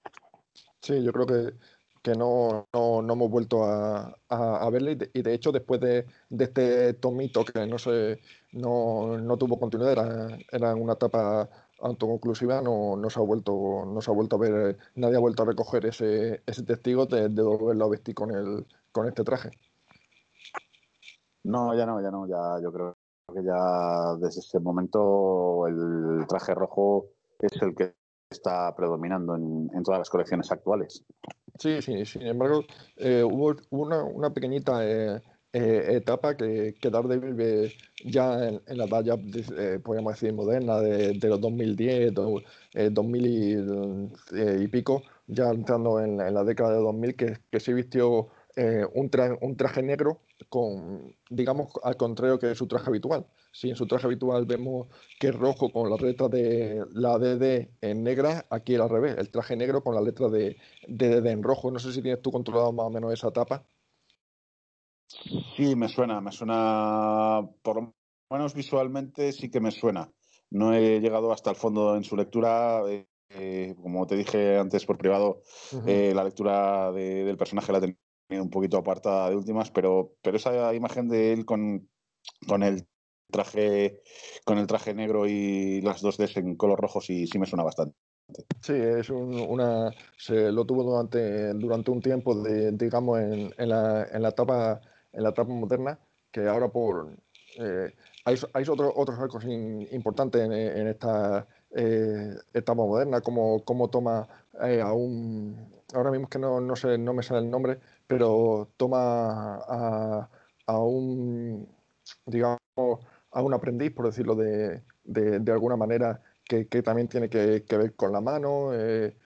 Sí, yo creo que, que no, no, no, hemos vuelto a, a, verle y de, hecho después de, de, este tomito que no, se, no, no tuvo continuidad, era, era una etapa autoconclusiva no, no, se ha vuelto no se ha vuelto a ver nadie ha vuelto a recoger ese, ese testigo de, de volverlo a vestir con el con este traje. No ya no ya no ya yo creo que ya desde ese momento el traje rojo es el que está predominando en, en todas las colecciones actuales. Sí sí sin embargo eh, hubo una, una pequeñita eh, eh, etapa que, que Daredevil ya en, la ya, eh, podríamos decir, moderna de, los 2010, 2000 eh, y, pico, ya entrando en, la década de 2000, que, que se vistió un, un traje negro con, digamos, al contrario que su traje habitual. Si en su traje habitual vemos que es rojo con la letra de la DD en negra, aquí al revés, el traje negro con la letra de DD en rojo. No sé si tienes tú controlado más o menos esa etapa. Sí, me suena, me suena por lo menos visualmente sí que me suena. No he llegado hasta el fondo en su lectura. Eh, como te dije antes por privado, eh, la lectura del personaje la he tenido un poquito apartada de últimas, pero, pero esa imagen de él con, con el traje con el traje negro y las dos Ds en color rojo sí, sí me suena bastante. Sí, es una. Se lo tuvo durante, durante un tiempo, de, digamos, en, en, la, en, la etapa, en la etapa moderna, que ahora por. Eh, hay, hay otros otros arcos importantes en, esta eh, etapa moderna, como, como toma eh, a un. Ahora mismo que no, no, sé, no me sale el nombre, pero toma a, a un. digamos, a un aprendiz, por decirlo de, de, de alguna manera que, también tiene que, ver con la mano. Eh,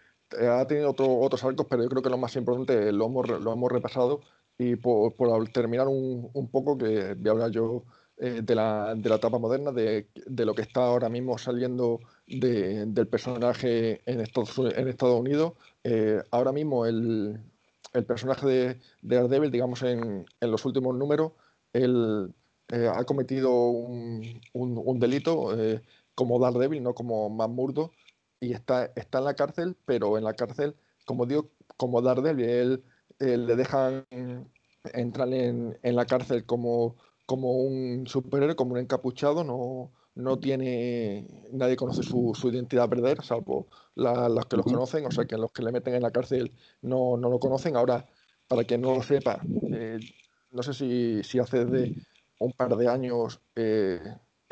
ha tenido otros arcos, pero yo creo que lo más importante lo hemos, lo hemos repasado. Y por, terminar un, un, poco, que voy a hablar yo eh, de, la, de, la, etapa moderna, de, de, lo que está ahora mismo saliendo del personaje en Estados, en Estados Unidos. Eh, ahora mismo el, el, personaje de, de Daredevil, digamos en, en los últimos números, él ha cometido un, un, un delito como Daredevil, no como Mamurdo, y está, está en la cárcel, pero en la cárcel, como digo, como Daredevil, él, le dejan entrar en, en, la cárcel como, como un superhéroe, como un encapuchado, no, no tiene, nadie conoce su, su identidad verdadera, salvo los que los conocen, o sea que los que le meten en la cárcel no, no lo conocen. Ahora, para quien no lo sepa, eh, no sé si, si hace de un par de años eh,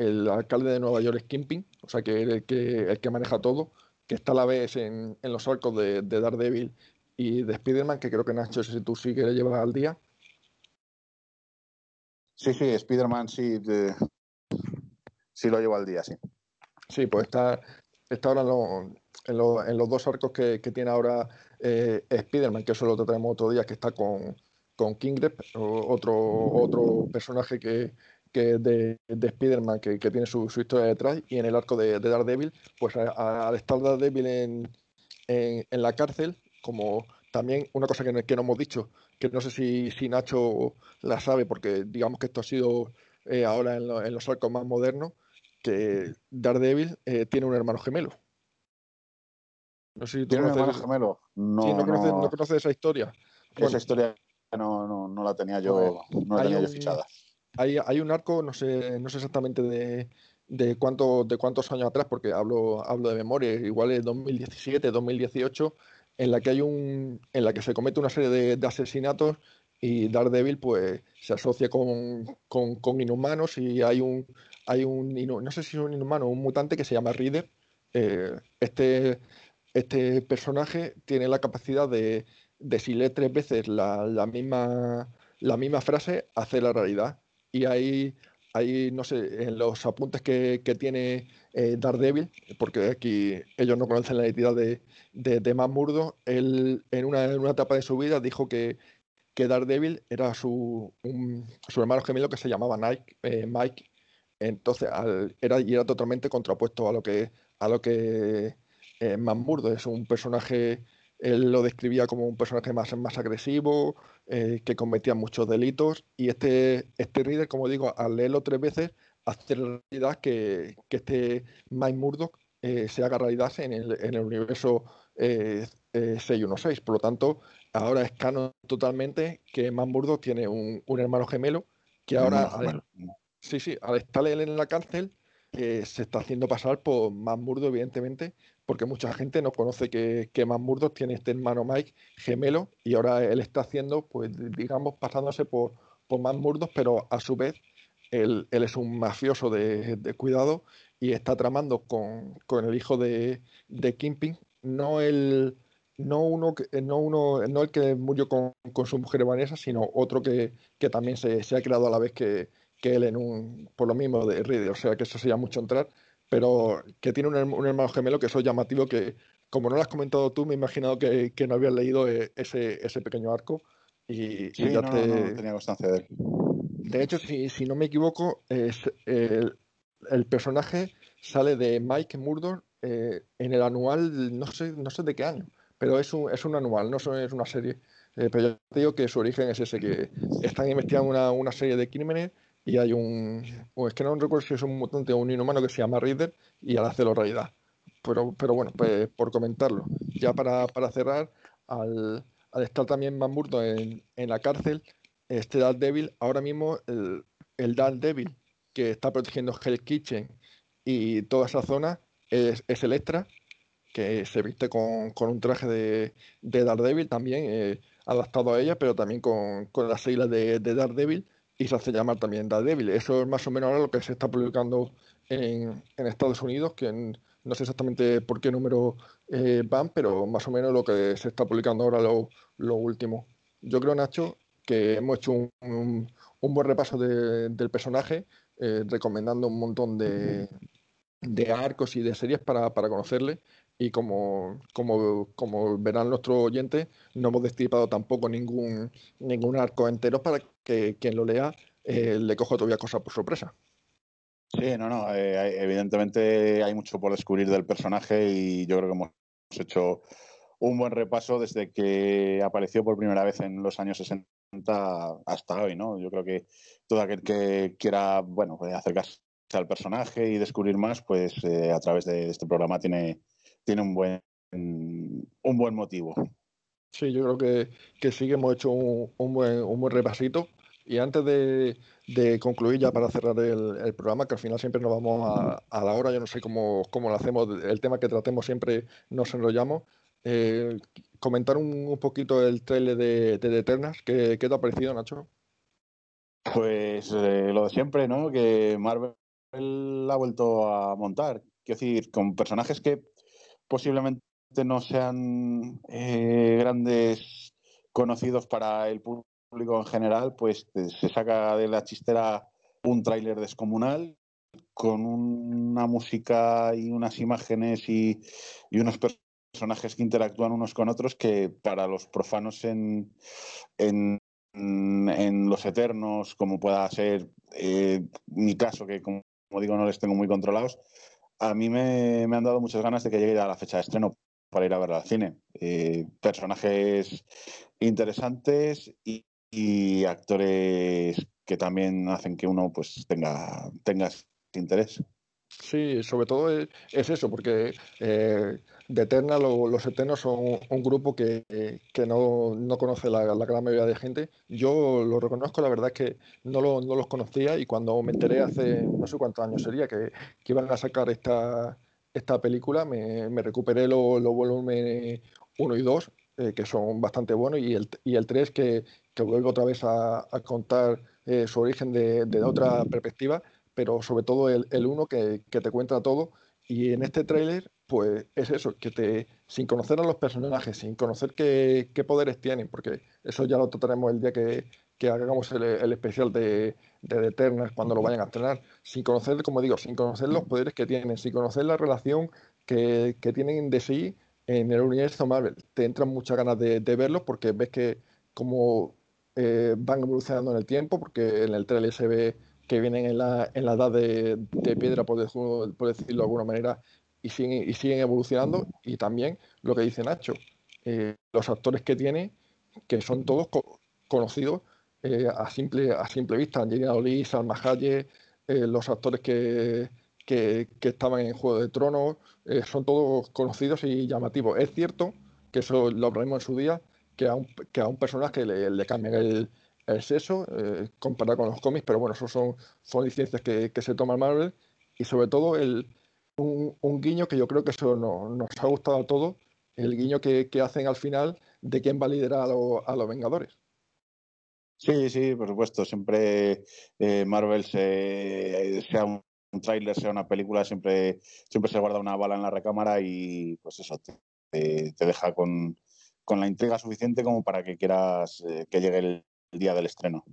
el alcalde de Nueva York es Kimping, o sea que el que, el que maneja todo, que está a la vez en, en los arcos de, de, Daredevil y de Spider-Man, que creo que Nacho, si tú sí que le llevas al día. Sí, sí, Spider-Man sí, de... sí lo llevo al día, sí. Sí, pues está, está ahora en, lo, en, en los dos arcos que, que tiene ahora eh, Spider-Man, que eso lo trataremos otro día, que está con, con Kingrep, otro, otro personaje que, que de, de Spider-Man que, que, tiene su, su, historia detrás y en el arco de, de Daredevil, pues al estar Daredevil en, en, en, la cárcel, como también una cosa que, que, no hemos dicho, que no sé si, si Nacho la sabe, porque digamos que esto ha sido eh, ahora en, lo, en, los arcos más modernos, que Daredevil eh, tiene un hermano gemelo. No sé si tú ¿Tiene conoces, un hermano gemelo? No, sí, no, conoces, no. no conoces esa historia. Bueno, esa historia no, no, no, la tenía yo, no la tenía yo fichada hay, un arco, no sé, no sé exactamente de, de, de cuántos años atrás, porque hablo, hablo de memoria, igual es 2017, 2018, en la que hay un, en la que se comete una serie de, asesinatos y Daredevil pues se asocia con, con, inhumanos y hay un, hay un, no sé si es un inhumano un mutante que se llama Reader. Eh, este, este personaje tiene la capacidad de, de si lee tres veces la, misma, la misma frase, hacer la realidad y ahí, ahí no sé, en los apuntes que, que tiene eh, Daredevil, porque aquí ellos no conocen la identidad de, de, de él en una, en una etapa de su vida dijo que, que Daredevil era su, su hermano gemelo que se llamaba Nike, eh, Mike. Entonces, era, y era totalmente contrapuesto a lo que, a lo que eh, Murdo es un personaje él lo describía como un personaje más, más agresivo, eh, que cometía muchos delitos, y este, este Reader, como digo, al leerlo tres veces, hace realidad que, que este Mike Murdoch eh, se haga realidad en el, en el universo eh, 616. Por lo tanto, ahora es canon totalmente que Mike Murdoch tiene un, un, hermano gemelo que ahora, al, sí, sí, al estar él en la cárcel, eh, se está haciendo pasar por Matt Murdoch, evidentemente, porque mucha gente no conoce que, que Matt tiene este hermano Mike gemelo y ahora él está haciendo, pues digamos, pasándose por, por Matt pero a su vez él, él es un mafioso de, de, cuidado y está tramando con, con el hijo de, de no el no uno, no uno, no el que murió con, con su mujer Vanessa, sino otro que, que también se, se, ha creado a la vez que, que él en un, por lo mismo de Reader, o sea que eso sería mucho entrar, pero que tiene un, un, hermano gemelo que eso es llamativo que, como no lo has comentado tú, me he imaginado que, que no habías leído eh, ese, ese pequeño arco. Y, sí, y ya no, te... no, tenía constancia de él. De hecho, si, si no me equivoco, es, el, el, personaje sale de Mike Murdoch eh, en el anual, no sé, no sé de qué año, pero es un, es un anual, no es una serie. Eh, pero yo te digo que su origen es ese, que están investigando una, una serie de crímenes y hay un, es que no recuerdo si es un mutante o un inhumano que se llama Reader y al hacerlo realidad. Pero, pero bueno, pues por comentarlo. Ya para, cerrar, al, estar también Van en, en la cárcel, este Dark Devil, ahora mismo el, el Dark Devil que está protegiendo Hell Kitchen y toda esa zona es, es Electra, que se viste con, un traje de, de Daredevil también, eh, adaptado a ella, pero también con, las siglas de, de, Daredevil y se hace llamar también Daredevil. Eso es más o menos ahora lo que se está publicando en, en Estados Unidos, que no sé exactamente por qué número eh, van, pero más o menos lo que se está publicando ahora lo, lo último. Yo creo, Nacho, que hemos hecho un, un, buen repaso del personaje, eh, recomendando un montón de, de, arcos y de series para, para conocerle y como, como, como verán nuestros oyentes, no hemos destripado tampoco ningún, ningún arco entero para que quien lo lea eh, le coja todavía cosas por sorpresa. Sí, no, no, eh, evidentemente hay mucho por descubrir del personaje y yo creo que hemos hecho un buen repaso desde que apareció por primera vez en los años 60 hasta hoy, ¿no? Yo creo que todo aquel que quiera, bueno, pues acercarse al personaje y descubrir más, pues eh, a través de este programa tiene, tiene un buen, un buen motivo. Sí, yo creo que, que sí que hemos hecho un, un, buen, un buen repasito. Y antes de, de concluir ya para cerrar el, el, programa, que al final siempre nos vamos a, a, la hora, yo no sé cómo, cómo lo hacemos, el tema que tratemos siempre nos enrollamos. Eh, comentar un, un, poquito el trailer de, de The Eternals, ¿qué, ¿qué, te ha parecido, Nacho? Pues eh, lo de siempre, ¿no? Que Marvel ha vuelto a montar. Quiero decir, con personajes que posiblemente no sean eh, grandes conocidos para el público en general, pues se saca de la chistera un tráiler descomunal con una música y unas imágenes y, y, unos personajes que interactúan unos con otros que para los profanos en, en, en los eternos, como pueda ser eh, mi caso, que como digo no les tengo muy controlados, a mí me, han dado muchas ganas de que llegue a la fecha de estreno para ir a verla al cine. Eh, personajes interesantes y, actores que también hacen que uno pues tenga, tenga interés. Sí, sobre todo es, es eso, porque eh, de Eterna lo, los Eternos son un, grupo que, que no, no, conoce la, gran mayoría de gente. Yo lo reconozco, la verdad es que no, lo, no, los conocía y cuando me enteré hace no sé cuántos años sería que, que iban a sacar esta, esta película, me, me recuperé los lo volúmenes 1 y 2, eh, que son bastante buenos, y el, y el 3 que, que vuelvo otra vez a, contar eh, su origen de, de otra perspectiva pero sobre todo el, el uno que, que, te cuenta todo. Y en este tráiler, pues es eso, que te, sin conocer a los personajes, sin conocer qué, qué poderes tienen, porque eso ya lo trataremos el día que, que hagamos el, el, especial de, de The Eternals cuando lo vayan a estrenar, sin conocer, como digo, sin conocer los poderes que tienen, sin conocer la relación que, que tienen de sí en el universo Marvel. Te entran muchas ganas de, de verlos porque ves que como eh, van evolucionando en el tiempo, porque en el trailer se ve que vienen en la, en la edad de, de piedra, por decirlo, por decirlo, de alguna manera, y siguen, y siguen evolucionando. Y también lo que dice Nacho, eh, los actores que tiene, que son todos co conocidos eh, a, simple, a simple vista. Angelina Jolie, Salma Hayek, eh, los actores que, que, estaban en Juego de Tronos, son todos conocidos y llamativos. Es cierto que eso lo hablaremos en su día, que a un, que a un personaje le, le cambian el, es eso, eh, comparado con los cómics, pero bueno, eso son, son licencias que, que se toman Marvel y sobre todo el, un, un, guiño que yo creo que eso no, nos ha gustado a todos, el guiño que, que, hacen al final de quién va a liderar a, lo, a los Vengadores. Sí, sí, por supuesto. Siempre eh, Marvel, se, sea un, un tráiler, sea una película, siempre, siempre se guarda una bala en la recámara y pues eso, te, te deja con, con la intriga suficiente como para que quieras eh, que llegue el, el día del estreno.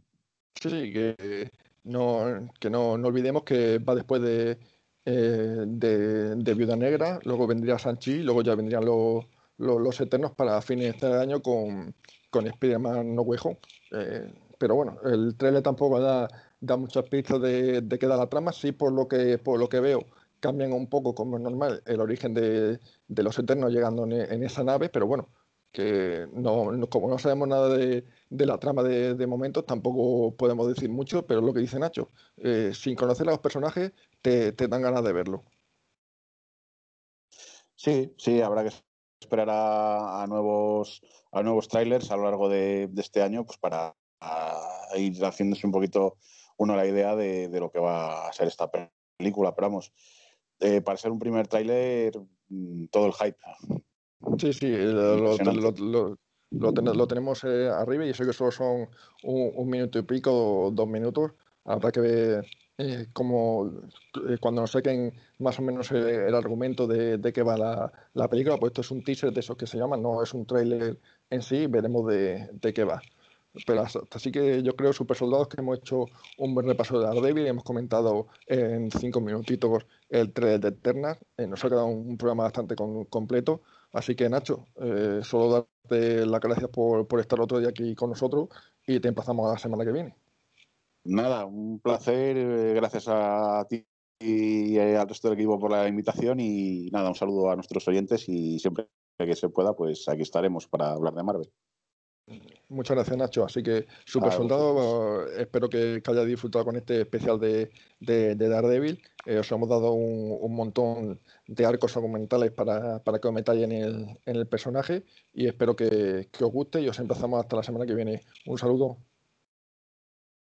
Sí, que no, que no, no olvidemos que va después de, eh, de, de, Viuda Negra, luego vendría Sanchi, luego ya vendrían los, los, Eternos para fines de año con, con Spider-Man No Way Home. Eh, pero bueno, el trailer tampoco da, da muchas pistas de, de qué da la trama, sí por lo que, por lo que veo cambian un poco, como es normal, el origen de, de los Eternos llegando en, esa nave, pero bueno, que no, como no sabemos nada de, la trama de, de, momentos, tampoco podemos decir mucho, pero lo que dice Nacho, eh, sin conocer a los personajes, te, dan ganas de verlo. Sí, sí, habrá que esperar a, nuevos a nuevos trailers a lo largo de, este año, pues para ir haciéndose un poquito uno la idea de, lo que va a ser esta película. Pero vamos, eh, para ser un primer tráiler, mm, todo el hype. Sí, sí, lo, tenemos eh, arriba y sé que solo son un, minuto y pico, dos minutos. Habrá que ver eh, cómo, cuando nos saquen más o menos el, argumento de, de qué va la, película, pues esto es un teaser de esos que se llaman, no es un tráiler en sí, veremos de, de qué va. Pero así que yo creo, super soldados, que hemos hecho un buen repaso de Daredevil y hemos comentado en cinco minutitos el trailer de Eterna. Eh, nos ha quedado un, programa bastante completo. Así que, Nacho, eh, solo darte las gracias por, por estar otro día aquí con nosotros y te emplazamos a la semana que viene. Nada, un placer. Eh, gracias a ti y al resto del equipo por la invitación. Y nada, un saludo a nuestros oyentes y siempre que se pueda, pues aquí estaremos para hablar de Marvel. Muchas gracias, Nacho. Así que, super soldado, espero que, que hayáis disfrutado con este especial de, de, Daredevil. Eh, os hemos dado un, montón de arcos argumentales para, para que os metáis en el, en el personaje y espero que, que os guste y os emplazamos hasta la semana que viene. Un saludo.